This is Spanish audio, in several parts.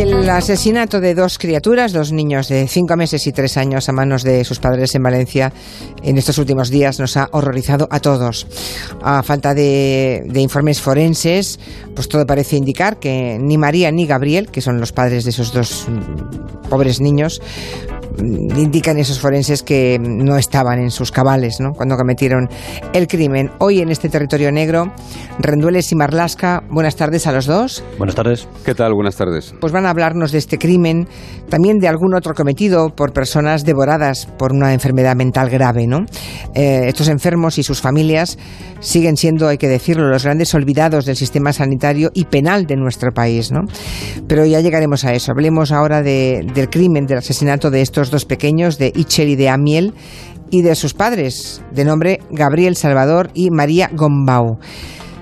El asesinato de dos criaturas, dos niños de cinco meses y tres años a manos de sus padres en Valencia en estos últimos días nos ha horrorizado a todos. A falta de, de informes forenses, pues todo parece indicar que ni María ni Gabriel, que son los padres de esos dos mm, pobres niños, indican esos forenses que no estaban en sus cabales ¿no? cuando cometieron el crimen. Hoy en este territorio negro, Rendueles y Marlasca, buenas tardes a los dos. Buenas tardes. ¿Qué tal? Buenas tardes. Pues van a hablarnos de este crimen, también de algún otro cometido por personas devoradas por una enfermedad mental grave. ¿no? Eh, estos enfermos y sus familias siguen siendo, hay que decirlo, los grandes olvidados del sistema sanitario y penal de nuestro país. ¿no? Pero ya llegaremos a eso. Hablemos ahora de, del crimen, del asesinato de estos dos pequeños, de Ichel y de Amiel, y de sus padres, de nombre Gabriel Salvador y María Gombau.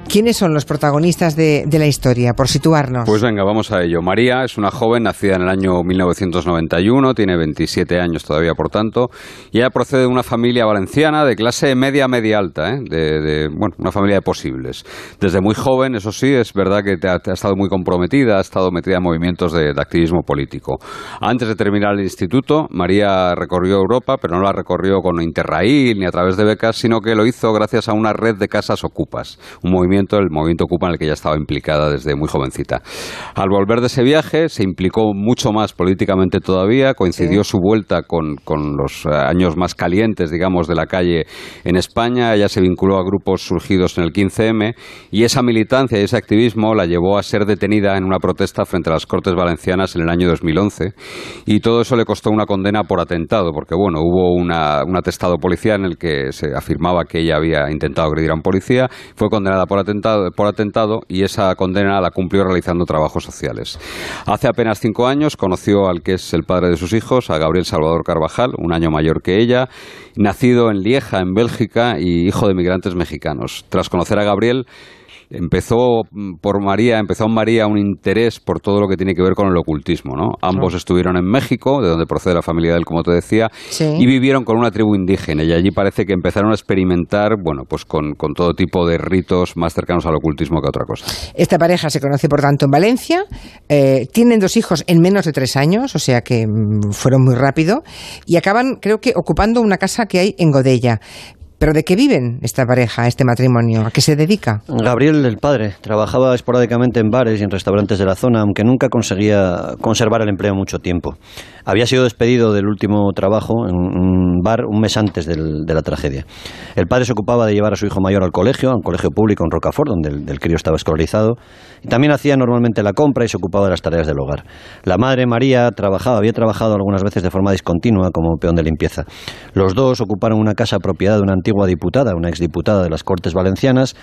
¿Quiénes son los protagonistas de, la historia, por situarnos? Pues venga, vamos a ello. María es una joven nacida en el año 1991, tiene 27 años todavía, por tanto, y ella procede de una familia valenciana de clase media, media alta, ¿eh? de, bueno, una familia de posibles. Desde muy joven, eso sí, es verdad que te ha estado muy comprometida, ha estado metida en movimientos de, de, activismo político. Antes de terminar el instituto, María recorrió Europa, pero no la recorrió con Interrail ni a través de becas, sino que lo hizo gracias a una red de casas ocupas, un movimiento el movimiento Ocupa en el que ella estaba implicada desde muy jovencita. Al volver de ese viaje se implicó mucho más políticamente todavía, coincidió sí. su vuelta con, con, los años más calientes, digamos, de la calle en España, ella se vinculó a grupos surgidos en el 15M y esa militancia y ese activismo la llevó a ser detenida en una protesta frente a las Cortes Valencianas en el año 2011 y todo eso le costó una condena por atentado, porque bueno, hubo una, un atestado policial en el que se afirmaba que ella había intentado agredir a un policía, fue condenada por atentado atentado, por atentado y esa condena la cumplió realizando trabajos sociales. Hace apenas cinco años conoció al que es el padre de sus hijos, a Gabriel Salvador Carvajal, un año mayor que ella, nacido en Lieja, en Bélgica, y hijo de migrantes mexicanos. Tras conocer a Gabriel, empezó por María, empezó en María un interés por todo lo que tiene que ver con el ocultismo, ¿no? Ambos estuvieron en México, de donde procede la familia de él, como te decía, sí. y vivieron con una tribu indígena y allí parece que empezaron a experimentar, bueno, pues con, con, todo tipo de ritos más cercanos al ocultismo que a otra cosa. Esta pareja se conoce, por tanto, en Valencia, eh, tienen dos hijos en menos de tres años, o sea que mmm, fueron muy rápido, y acaban, creo que, ocupando una casa que hay en Godella. ¿Pero de qué viven esta pareja, este matrimonio? ¿A qué se dedica? Gabriel, el padre, trabajaba esporádicamente en bares y en restaurantes de la zona, aunque nunca conseguía conservar el empleo mucho tiempo. Había sido despedido del último trabajo en un bar un mes antes de la tragedia. El padre se ocupaba de llevar a su hijo mayor al colegio, a un colegio público en Rocafort, donde el, crío estaba escolarizado, y también hacía normalmente la compra y se ocupaba de las tareas del hogar. La madre, María, trabajaba, había trabajado algunas veces de forma discontinua como peón de limpieza. Los dos ocuparon una casa propiedad de una diputada, una exdiputada de las Cortes Valencianas,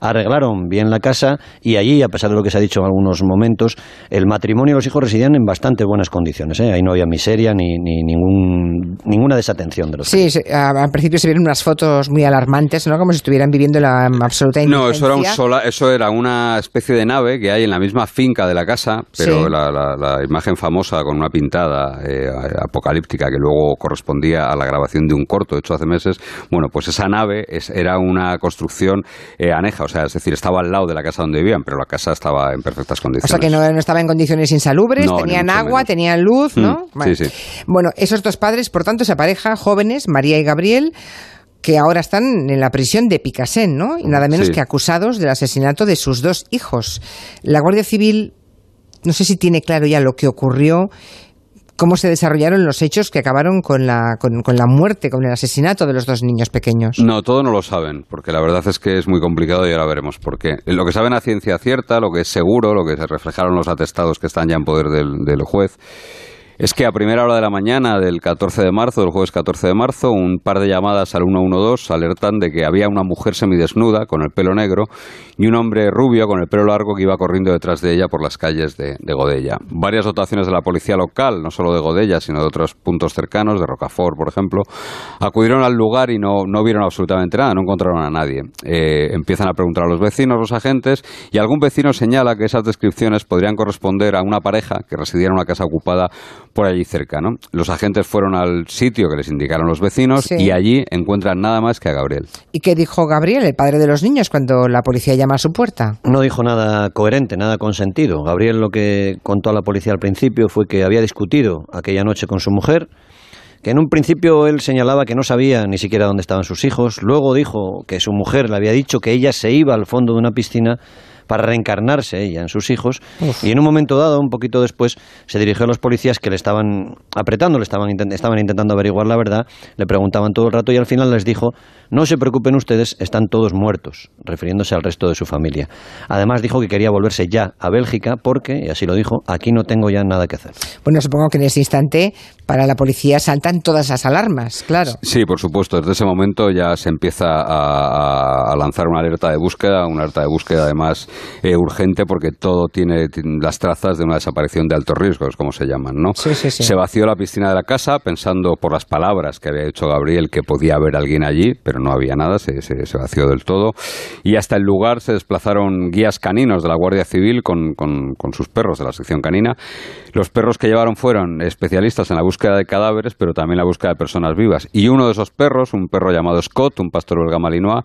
arreglaron bien la casa y allí, a pesar de lo que se ha dicho en algunos momentos, el matrimonio y los hijos residían en bastante buenas condiciones. ¿eh? Ahí no había miseria ni, ni ningún, ninguna desatención de los Sí, sí al principio se vieron unas fotos muy alarmantes, ¿no? Como si estuvieran viviendo la absoluta No, eso era, un sola, eso era una especie de nave que hay en la misma finca de la casa, pero sí. la, la, la, imagen famosa con una pintada eh, apocalíptica que luego correspondía a la grabación de un corto hecho hace meses, bueno, pues esa nave es, era una construcción eh, aneja, o sea, es decir, estaba al lado de la casa donde vivían, pero la casa estaba en perfectas condiciones. O sea, que no, no estaba en condiciones insalubres, no, tenían agua, menos. tenían luz, ¿no? Mm, bueno. Sí, sí. bueno, esos dos padres, por tanto, esa pareja, jóvenes, María y Gabriel, que ahora están en la prisión de Picasen, ¿no? Y nada menos sí. que acusados del asesinato de sus dos hijos. La Guardia Civil, no sé si tiene claro ya lo que ocurrió cómo se desarrollaron los hechos que acabaron con la, con, con, la muerte, con el asesinato de los dos niños pequeños. No, todo no lo saben, porque la verdad es que es muy complicado y ahora veremos por qué. Lo que saben a ciencia cierta, lo que es seguro, lo que se reflejaron los atestados que están ya en poder del, del juez, es que a primera hora de la mañana del 14 de marzo, del jueves 14 de marzo, un par de llamadas al 112 alertan de que había una mujer semidesnuda con el pelo negro y un hombre rubio con el pelo largo que iba corriendo detrás de ella por las calles de, de Godella. Varias dotaciones de la policía local, no solo de Godella, sino de otros puntos cercanos, de Rocafort, por ejemplo, acudieron al lugar y no, no vieron absolutamente nada, no encontraron a nadie. Eh, empiezan a preguntar a los vecinos, los agentes, y algún vecino señala que esas descripciones podrían corresponder a una pareja que residía en una casa ocupada por allí cerca. ¿no? Los agentes fueron al sitio que les indicaron los vecinos y allí encuentran nada más que a Gabriel. ¿Y qué dijo Gabriel, el padre de los niños, cuando la policía llama a su puerta? No dijo nada coherente, nada con sentido. Gabriel lo que contó a la policía al principio fue que había discutido aquella noche con su mujer que en un principio él señalaba que no sabía ni siquiera dónde estaban sus hijos, luego dijo que su mujer le había dicho que ella se iba al fondo de una piscina para reencarnarse ella en sus hijos. Y en un momento dado, un poquito después, se dirigió a los policías que le estaban apretando, le estaban, estaban intentando averiguar la verdad, le preguntaban todo el rato y al final les dijo, no se preocupen ustedes, están todos muertos, refiriéndose al resto de su familia. Además dijo que quería volverse ya a Bélgica porque, y así lo dijo, aquí no tengo ya nada que hacer. Bueno, supongo que en ese instante para la policía saltan todas las alarmas, claro. Sí, por supuesto. Desde ese momento ya se empieza a, lanzar una alerta de búsqueda, una alerta de búsqueda además eh, urgente porque todo tiene, las trazas de una desaparición de altos riesgos, como se llaman, ¿no? Sí, sí, sí. Se vació la piscina de la casa pensando por las palabras que había dicho Gabriel que podía haber alguien allí, pero no había nada, se, se, vació del todo. Y hasta el lugar se desplazaron guías caninos de la Guardia Civil con, con, con sus perros de la sección canina. Los perros que llevaron fueron especialistas en la búsqueda de cadáveres, pero también la búsqueda de personas vivas. Y uno de esos perros, un perro llamado Scott, un pastor belga malinois,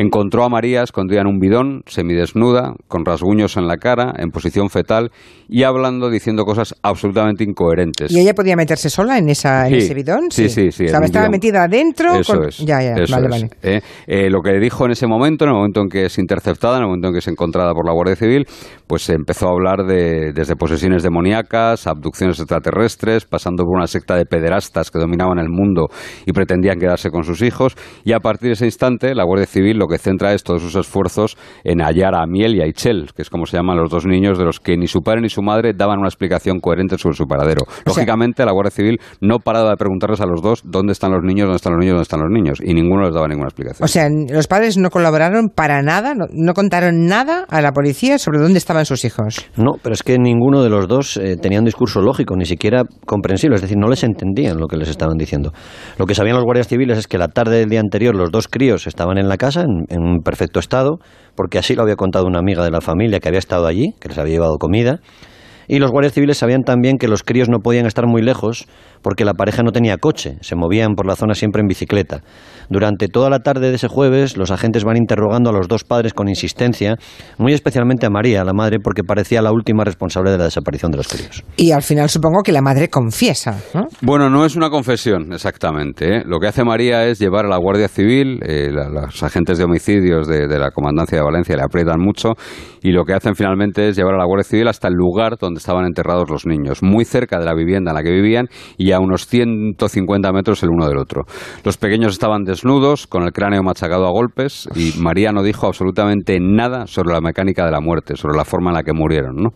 Encontró a María escondida en un bidón, semidesnuda, con rasguños en la cara, en posición fetal y hablando, diciendo cosas absolutamente incoherentes. ¿Y ella podía meterse sola en, esa, ese bidón? Sí, sí, sí. estaba metida adentro. Eso es. Ya, ya, vale, vale. ¿eh? Eh, lo que dijo en ese momento, en el momento en que es interceptada, en el momento en que es encontrada por la Guardia Civil, pues empezó a hablar de, desde posesiones demoníacas, abducciones extraterrestres, pasando por una secta de pederastas que dominaban el mundo y pretendían quedarse con sus hijos. Y a partir de ese instante, la Guardia Civil lo que centra es todos sus esfuerzos en hallar a Miel y a Ichel, que es como se llaman los dos niños de los que ni su padre ni su madre daban una explicación coherente sobre su paradero. Lógicamente, la Guardia Civil no paraba de preguntarles a los dos dónde están los niños, dónde están los niños, dónde están los niños, y ninguno les daba ninguna explicación. O sea, los padres no colaboraron para nada, no, contaron nada a la policía sobre dónde estaban sus hijos. No, pero es que ninguno de los dos eh, tenía un discurso lógico, ni siquiera comprensible, es decir, no les entendían lo que les estaban diciendo. Lo que sabían los guardias civiles es que la tarde del día anterior los dos críos estaban en la casa, en un perfecto estado, porque así lo había contado una amiga de la familia que había estado allí, que les había llevado comida. Y los guardias civiles sabían también que los críos no podían estar muy lejos porque la pareja no tenía coche, se movían por la zona siempre en bicicleta. Durante toda la tarde de ese jueves, los agentes van interrogando a los dos padres con insistencia, muy especialmente a María, la madre, porque parecía la última responsable de la desaparición de los críos. Y al final supongo que la madre confiesa, ¿no? Bueno, no es una confesión exactamente. ¿eh? Lo que hace María es llevar a la Guardia Civil, eh, los agentes de homicidios de, de la Comandancia de Valencia le aprietan mucho, y lo que hacen finalmente es llevar a la Guardia Civil hasta el lugar donde estaban enterrados los niños, muy cerca de la vivienda en la que vivían y a unos 150 metros el uno del otro. Los pequeños estaban desnudos, con el cráneo machacado a golpes, y María no dijo absolutamente nada sobre la mecánica de la muerte, sobre la forma en la que murieron. No,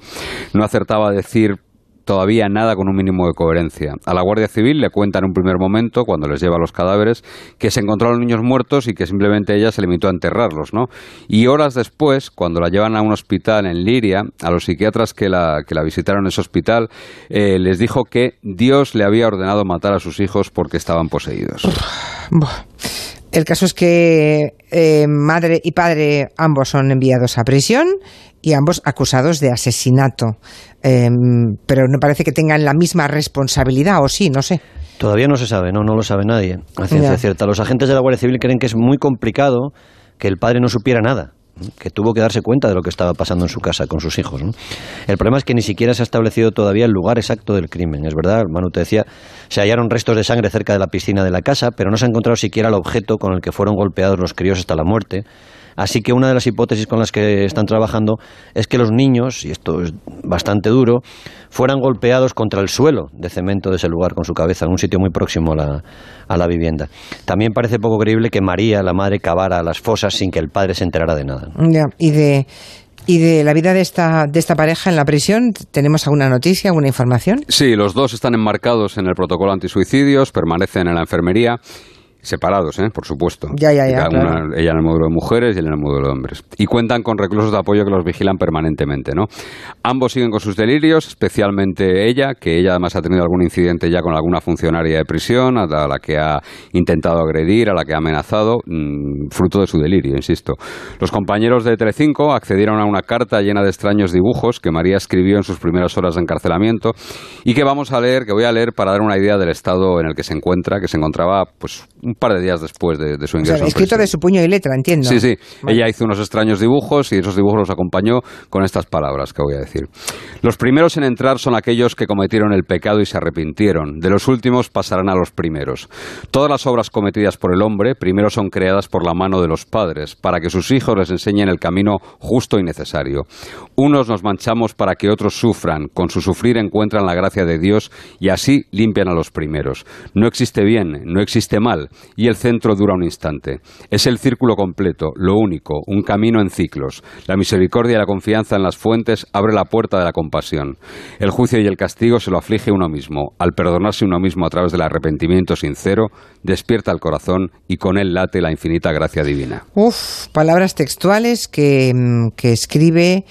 no acertaba a decir todavía nada con un mínimo de coherencia. A la Guardia Civil le cuenta en un primer momento, cuando les lleva los cadáveres, que se los niños muertos y que simplemente ella se limitó a enterrarlos, ¿no? Y horas después, cuando la llevan a un hospital en Liria, a los psiquiatras que la, que la visitaron en ese hospital, eh, les dijo que Dios le había ordenado matar a sus hijos porque estaban poseídos. El caso es que eh, madre y padre ambos son enviados a prisión y ambos acusados de asesinato. Em, pero no parece que tengan la misma responsabilidad, o sí, no sé. Todavía no se sabe, no, no lo sabe nadie, a ciencia cierta. Los agentes de la Guardia Civil creen que es muy complicado que el padre no supiera nada que tuvo que darse cuenta de lo que estaba pasando en su casa con sus hijos. El problema es que ni siquiera se ha establecido todavía el lugar exacto del crimen. Es verdad, Manu te decía, se hallaron restos de sangre cerca de la piscina de la casa, pero no se ha encontrado siquiera el objeto con el que fueron golpeados los críos hasta la muerte. Así que una de las hipótesis con las que están trabajando es que los niños, y esto es bastante duro, fueran golpeados contra el suelo de cemento de ese lugar con su cabeza, en un sitio muy próximo a la, a la vivienda. También parece poco creíble que María, la madre, cavara las fosas sin que el padre se enterara de nada. y de ¿Y de la vida de esta, de esta pareja en la prisión tenemos alguna noticia, alguna información? Sí, los dos están enmarcados en el protocolo antisuicidios, permanecen en la enfermería separados, ¿eh? por supuesto. Ya, ya, ya, ella en el módulo de mujeres y él en el módulo de hombres. Y cuentan con reclusos de apoyo que los vigilan permanentemente, ¿no? Ambos siguen con sus delirios, especialmente ella, que ella además ha tenido algún incidente ya con alguna funcionaria de prisión, a la que ha intentado agredir, a la que ha amenazado, mm, fruto de su delirio, insisto. Los compañeros de Telecinco accedieron a una carta llena de extraños dibujos que María escribió en sus primeras horas de encarcelamiento y que vamos a leer, que voy a leer para dar una idea del estado en el que se encuentra, que se encontraba pues un par de días después de, su ingreso. escrito de su puño y letra, entiendo. Sí, sí. Ella hizo unos extraños dibujos y esos dibujos los acompañó con estas palabras que voy a decir. Los primeros en entrar son aquellos que cometieron el pecado y se arrepintieron. De los últimos pasarán a los primeros. Todas las obras cometidas por el hombre primero son creadas por la mano de los padres, para que sus hijos les enseñen el camino justo y necesario. Unos nos manchamos para que otros sufran, con su sufrir encuentran la gracia de Dios y así limpian a los primeros. No existe bien, no existe mal, y el centro dura un instante. Es el círculo completo, lo único, un camino en ciclos. La misericordia y la confianza en las fuentes abre la puerta de la compasión. El juicio y el castigo se lo aflige uno mismo. Al perdonarse uno mismo a través del arrepentimiento sincero, despierta el corazón y con él late la infinita gracia divina. Uf, palabras textuales que, mm, que escribe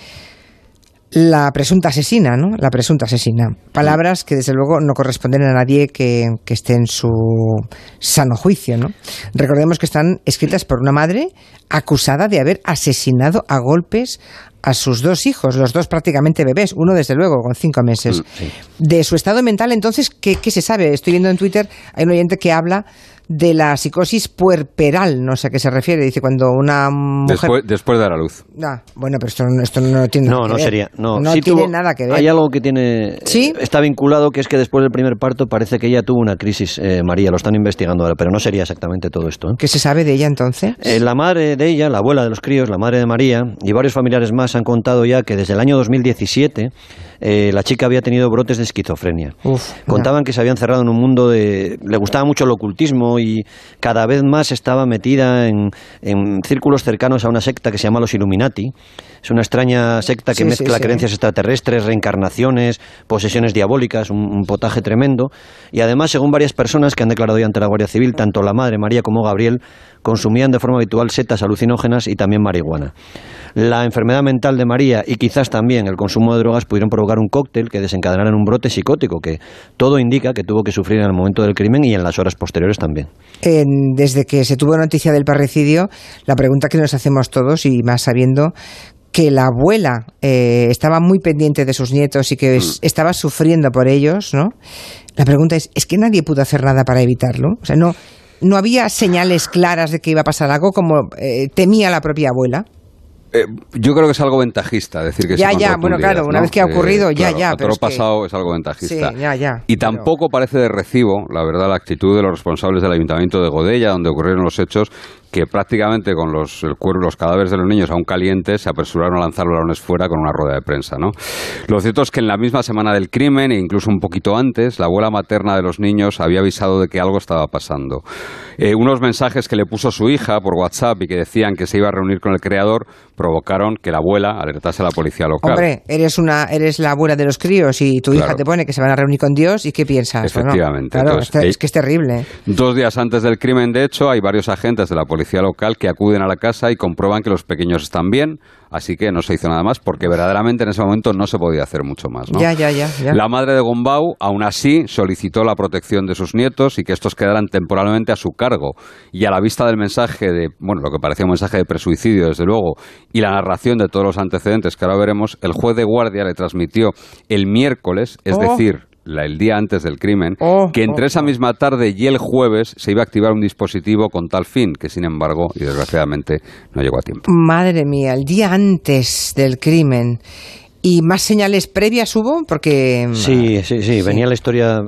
la presunta asesina, ¿no? La presunta asesina. Palabras que desde luego no corresponden a nadie que, que, esté en su sano juicio, ¿no? Recordemos que están escritas por una madre acusada de haber asesinado a golpes a sus dos hijos, los dos prácticamente bebés, uno desde luego con cinco meses. Mm, de su estado mental, entonces, ¿qué, ¿qué, se sabe? Estoy viendo en Twitter, hay un oyente que habla de la psicosis puerperal, no sé a qué se refiere. Dice cuando una mujer... Después, de la luz. Ah, bueno, pero esto, esto no tiene nada que no ver. Sería, no, no tiene nada que ver. Hay algo que tiene... ¿Sí? Está vinculado, que es que después del primer parto parece que ella tuvo una crisis, eh, María, lo están investigando ahora, pero no sería exactamente todo esto. ¿eh? ¿Qué se sabe de ella entonces? Eh, la madre de ella, la abuela de los críos, la madre de María, y varios familiares más han contado ya que desde el año 2017 eh, la chica había tenido brotes de esquizofrenia. Contaban que se había encerrado en un mundo de... Le gustaba mucho el ocultismo y cada vez más estaba metida en, círculos cercanos a una secta que se llama los Illuminati. Es una extraña secta que mezcla creencias extraterrestres, reencarnaciones, posesiones diabólicas, un, potaje tremendo. Y además, según varias personas que han declarado ya ante la Guardia Civil, tanto la madre María como Gabriel consumían de forma habitual setas alucinógenas y también marihuana. La enfermedad mental de María y quizás también el consumo de drogas pudieron provocar un cóctel que desencadenara en un brote psicótico que todo indica que tuvo que sufrir en el momento del crimen y en las horas posteriores también. Desde que se tuvo noticia del parricidio, la pregunta que nos hacemos todos, y más sabiendo que la abuela eh, estaba muy pendiente de sus nietos y que mm. estaba sufriendo por ellos, ¿no? La pregunta es, ¿es que nadie pudo hacer nada para evitarlo? O sea, no, no había señales claras de que iba a pasar algo como eh, temía la propia abuela. Eh, yo creo que es algo ventajista decir que ya ya bueno claro una vez que ha ocurrido ya ya pero lo pasado es algo ventajista. Sí, ya, ya, y tampoco parece de recibo la verdad la actitud de los responsables del ayuntamiento de Godella donde ocurrieron los hechos que prácticamente con los, el los cadáveres de los niños aún calientes se apresuraron a lanzar los balones fuera con una rueda de prensa. ¿no? Lo cierto es que en la misma semana del crimen, e incluso un poquito antes, la abuela materna de los niños había avisado de que algo estaba pasando. Eh, unos mensajes que le puso su hija por WhatsApp y que decían que se iba a reunir con el creador provocaron que la abuela alertase a la policía local. Hombre, eres, una, eres la abuela de los críos y tu hija te pone que se van a reunir con Dios y ¿qué piensas? Efectivamente. Claro, es que es terrible. Dos días antes del crimen, de hecho, hay varios agentes de la policía local que acuden a la casa y comprueban que los pequeños están bien, así que no se hizo nada más porque verdaderamente en ese momento no se podía hacer mucho más. ¿no? Ya, ya, ya, La madre de Gombau, aún así, solicitó la protección de sus nietos y que estos quedaran temporalmente a su cargo. Y a la vista del mensaje de, bueno, lo que parecía un mensaje de presuicidio, desde luego, y la narración de todos los antecedentes que ahora veremos, el juez de guardia le transmitió el miércoles, es oh. decir, el día antes del crimen, oh, que entre oh, esa oh. misma tarde y el jueves se iba a activar un dispositivo con tal fin, que sin embargo, y desgraciadamente, no llegó a tiempo. Madre mía, el día antes del crimen. ¿Y más señales previas hubo? Porque... Sí, sí, sí, venía la historia,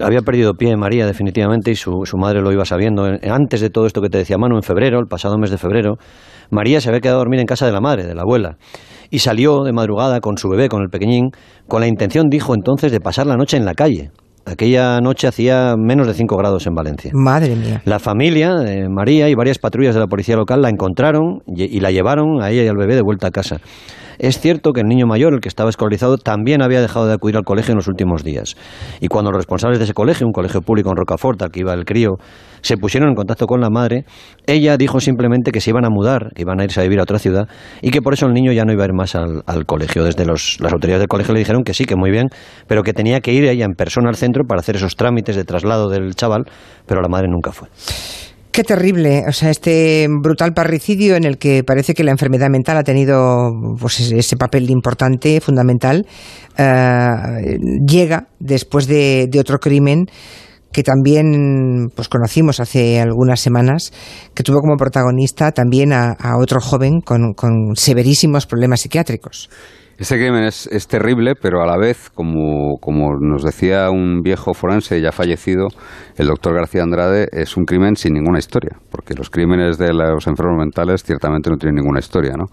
había perdido pie María definitivamente y su, su madre lo iba sabiendo. Antes de todo esto que te decía Manu, en febrero, el pasado mes de febrero, María se había quedado a dormir en casa de la madre, de la abuela y salió de madrugada con su bebé, con el pequeñín, con la intención, dijo entonces, de pasar la noche en la calle. Aquella noche hacía menos de 5 grados en Valencia. Madre mía. La familia, de María y varias patrullas de la policía local la encontraron y, la llevaron a ella y al bebé de vuelta a casa. Es cierto que el niño mayor, el que estaba escolarizado, también había dejado de acudir al colegio en los últimos días. Y cuando los responsables de ese colegio, un colegio público en Rocafort, al que iba el crío, se pusieron en contacto con la madre, ella dijo simplemente que se iban a mudar, que iban a irse a vivir a otra ciudad y que por eso el niño ya no iba a ir más al, colegio. Desde las autoridades del colegio le dijeron que sí, que muy bien, pero que tenía que ir ella en persona al centro para hacer esos trámites de traslado del chaval, pero la madre nunca fue. Qué terrible, o sea, este brutal parricidio en el que parece que la enfermedad mental ha tenido pues, ese papel importante, fundamental, eh, llega después de, otro crimen que también pues conocimos hace algunas semanas, que tuvo como protagonista también a, otro joven con severísimos problemas psiquiátricos. Este crimen es, terrible, pero a la vez, como, como, nos decía un viejo forense ya fallecido, el doctor García Andrade, es un crimen sin ninguna historia, porque los crímenes de los enfermos mentales ciertamente no tienen ninguna historia. ¿no?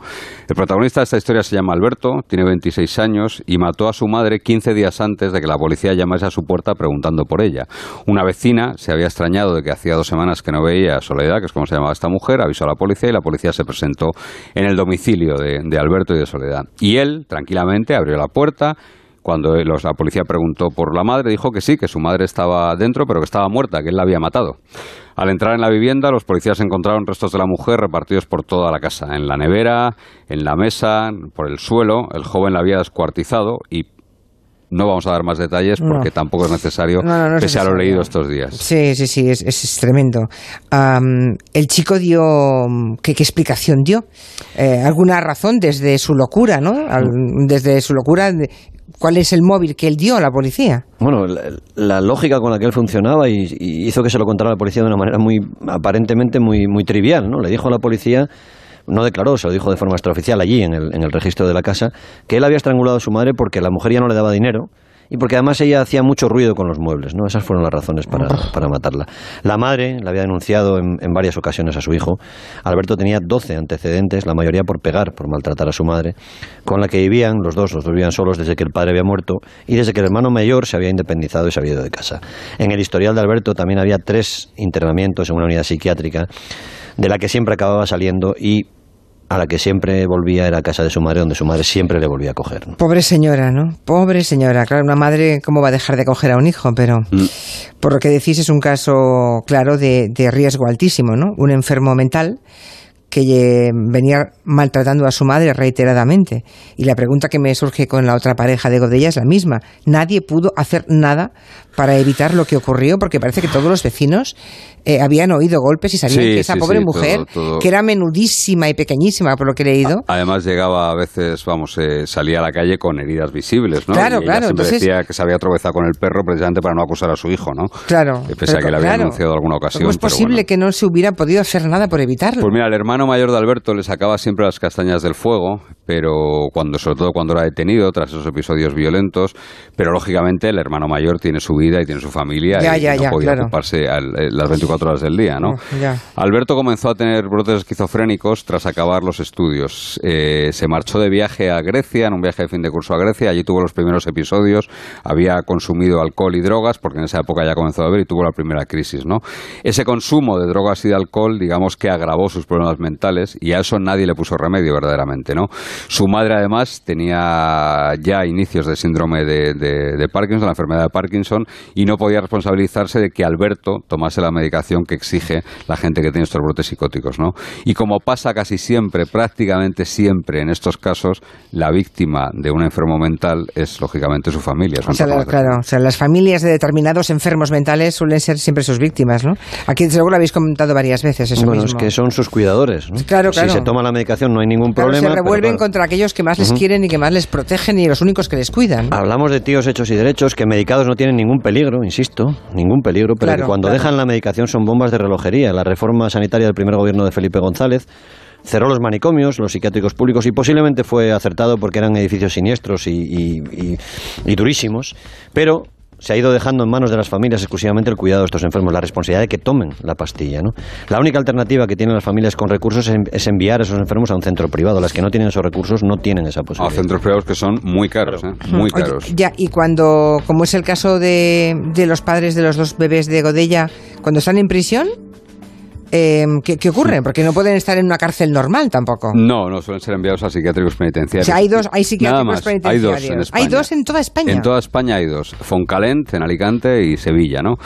El protagonista de esta historia se llama Alberto, tiene 26 años y mató a su madre 15 días antes de que la policía llamase a su puerta preguntando por ella. Una vecina se había extrañado de que hacía dos semanas que no veía a Soledad, que es como se llamaba esta mujer, avisó a la policía y la policía se presentó en el domicilio de, de Alberto y de Soledad. Y él, tranquilamente, abrió la puerta. Cuando la policía preguntó por la madre, dijo que sí, que su madre estaba dentro, pero que estaba muerta, que él la había matado. Al entrar en la vivienda, los policías encontraron restos de la mujer repartidos por toda la casa, en la nevera, en la mesa, por el suelo. El joven la había descuartizado y no vamos a dar más detalles porque tampoco es necesario, que se lo leído estos días. Sí, sí, sí, es, tremendo. el chico dio, ¿qué, explicación dio? Eh, ¿Alguna razón desde su locura, no? desde su locura, ¿cuál es el móvil que él dio a la policía? Bueno, la, lógica con la que él funcionaba y, hizo que se lo contara a la policía de una manera muy, aparentemente muy, muy trivial, ¿no? Le dijo a la policía no declaró, se lo dijo de forma extraoficial allí en el, en el registro de la casa, que él había estrangulado a su madre porque la mujer ya no le daba dinero y porque además ella hacía mucho ruido con los muebles, ¿no? Esas fueron las razones para, para matarla. La madre la había denunciado en, en, varias ocasiones a su hijo. Alberto tenía 12 antecedentes, la mayoría por pegar, por maltratar a su madre, con la que vivían los dos, los dos vivían solos desde que el padre había muerto y desde que el hermano mayor se había independizado y se había ido de casa. En el historial de Alberto también había tres internamientos en una unidad psiquiátrica de la que siempre acababa saliendo y a la que siempre volvía era a casa de su madre, donde su madre siempre le volvía a coger. Pobre señora, ¿no? Pobre señora. Claro, una madre, ¿cómo va a dejar de coger a un hijo? Pero, mm. por lo que decís, es un caso claro de, de riesgo altísimo, ¿no? Un enfermo mental que venía maltratando a su madre reiteradamente. Y la pregunta que me surge con la otra pareja de Godella es la misma. Nadie pudo hacer nada para evitar lo que ocurrió, porque parece que todos los vecinos eh, habían oído golpes y sabían que esa pobre mujer, que era menudísima y pequeñísima, por lo que he leído. Además, llegaba a veces, vamos, eh, salía a la calle con heridas visibles, ¿no? Claro, claro. Siempre decía que se había tropezado con el perro precisamente para no acusar a su hijo, ¿no? Claro. Pese a que le había denunciado alguna ocasión. ¿Cómo es posible que no se hubiera podido hacer nada por evitarlo? Pues mira, el hermano mayor de Alberto le sacaba siempre las castañas del fuego, pero cuando, sobre todo cuando era detenido, tras esos episodios violentos, pero lógicamente el hermano mayor tiene su vida y tiene su familia y no podía ocuparse eh, las 24 horas del día, ¿no? Alberto comenzó a tener brotes esquizofrénicos tras acabar los estudios. Eh, se marchó de viaje a Grecia, en un viaje de fin de curso a Grecia, allí tuvo los primeros episodios, había consumido alcohol y drogas, porque en esa época ya comenzó a beber y tuvo la primera crisis, ¿no? Ese consumo de drogas y de alcohol, digamos que agravó sus problemas mentales y a eso nadie le puso remedio verdaderamente, ¿no? Su madre además tenía ya inicios de síndrome de, de Parkinson, la enfermedad de Parkinson, y no podía responsabilizarse de que Alberto tomase la medicación que exige la gente que tiene estos brotes psicóticos, ¿no? Y como pasa casi siempre, prácticamente siempre en estos casos, la víctima de un enfermo mental es lógicamente su familia. o sea, claro, o sea, las familias de determinados enfermos mentales suelen ser siempre sus víctimas, ¿no? Aquí seguro lo habéis comentado varias veces eso bueno, es que son sus cuidadores, ¿no? Claro, claro. Si se toma la medicación no hay ningún problema. Se revuelven contra aquellos que más les quieren y que más les protegen y los únicos que les cuidan. Hablamos de tíos hechos y derechos que medicados no tienen ningún peligro, insisto, ningún peligro, pero que cuando dejan la medicación son bombas de relojería. La reforma sanitaria del primer gobierno de Felipe González cerró los manicomios, los psiquiátricos públicos y posiblemente fue acertado porque eran edificios siniestros y, y durísimos, pero se ha ido dejando en manos de las familias exclusivamente el cuidado de estos enfermos, la responsabilidad de que tomen la pastilla. ¿no? La única alternativa que tienen las familias con recursos es enviar a esos enfermos a un centro privado. Las que no tienen esos recursos no tienen esa posibilidad. A centros privados que son muy caros, ¿eh? muy caros. ya, y cuando, como es el caso de, de los padres de los dos bebés de Godella, cuando están en prisión, Eh, ¿qué, ocurre? Porque no pueden estar en una cárcel normal tampoco. No, no suelen ser enviados a psiquiátricos penitenciarios. O sea, hay dos, hay psiquiátricos penitenciarios. Hay dos en España. Hay dos en toda España. En toda España hay dos. Foncalent, en Alicante y Sevilla, ¿no?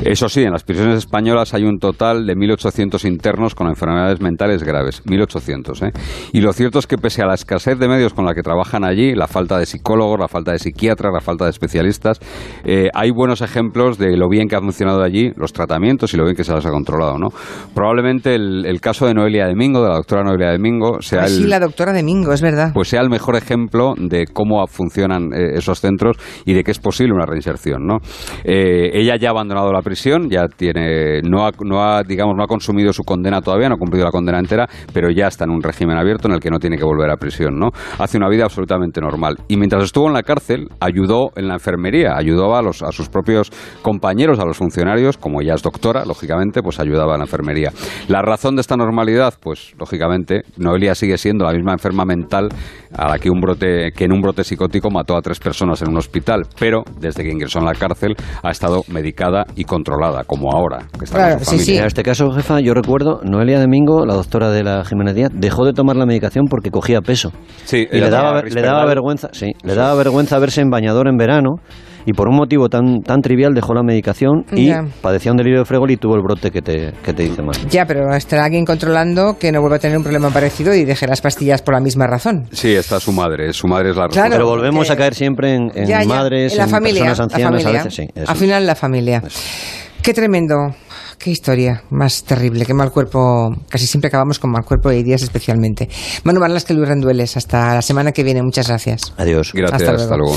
Eso sí, en las prisiones españolas hay un total de 1.800 internos con enfermedades mentales graves. 1.800, ¿eh? Y lo cierto es que pese a la escasez de medios con la que trabajan allí, la falta de psicólogos, la falta de psiquiatras, la falta de especialistas, eh, hay buenos ejemplos de lo bien que ha funcionado allí los tratamientos y lo bien que se las ha controlado, ¿no? Probablemente el, caso de Noelia Domingo, de la doctora Noelia Domingo, sea sí, la doctora Domingo, es verdad. Pues sea el mejor ejemplo de cómo funcionan eh, esos centros y de que es posible una reinserción, ¿no? Eh, ella ya ha abandonado la prisión, ya tiene, no ha, no ha, digamos, no ha consumido su condena todavía, no ha cumplido la condena entera, pero ya está en un régimen abierto en el que no tiene que volver a prisión, ¿no? Hace una vida absolutamente normal. Y mientras estuvo en la cárcel, ayudó en la enfermería, ayudó a, los, a sus propios compañeros, a los funcionarios, como ella es doctora, lógicamente, pues ayudaba a la enfermería. La razón de esta normalidad, pues lógicamente, Noelia sigue siendo la misma enferma mental a la que un brote, que en un brote psicótico mató a tres personas en un hospital, pero desde que ingresó en la cárcel ha estado medicada y controlada, como ahora. Que está En este caso, jefa, yo recuerdo, Noelia Domingo, la doctora de la Jiménez Díaz, dejó de tomar la medicación porque cogía peso. Sí, y le daba, le daba vergüenza, sí, le daba vergüenza verse en bañador en verano y por un motivo tan, tan trivial dejó la medicación y padecía un delirio de fregol y tuvo el brote que te, que te dice mal. Ya, pero estará alguien controlando que no vuelva a tener un problema parecido y deje las pastillas por la misma razón. Sí, está su madre, su madre es la razón. pero volvemos a caer siempre en, madres, en, la familia, personas ancianas, a veces sí. Al final la familia. Qué tremendo. Qué historia más terrible, qué mal cuerpo. Casi siempre acabamos con mal cuerpo y días especialmente. Manu Marlas, que Luis Rendueles. Hasta la semana que viene. Muchas gracias. Adiós. Gracias. Hasta luego.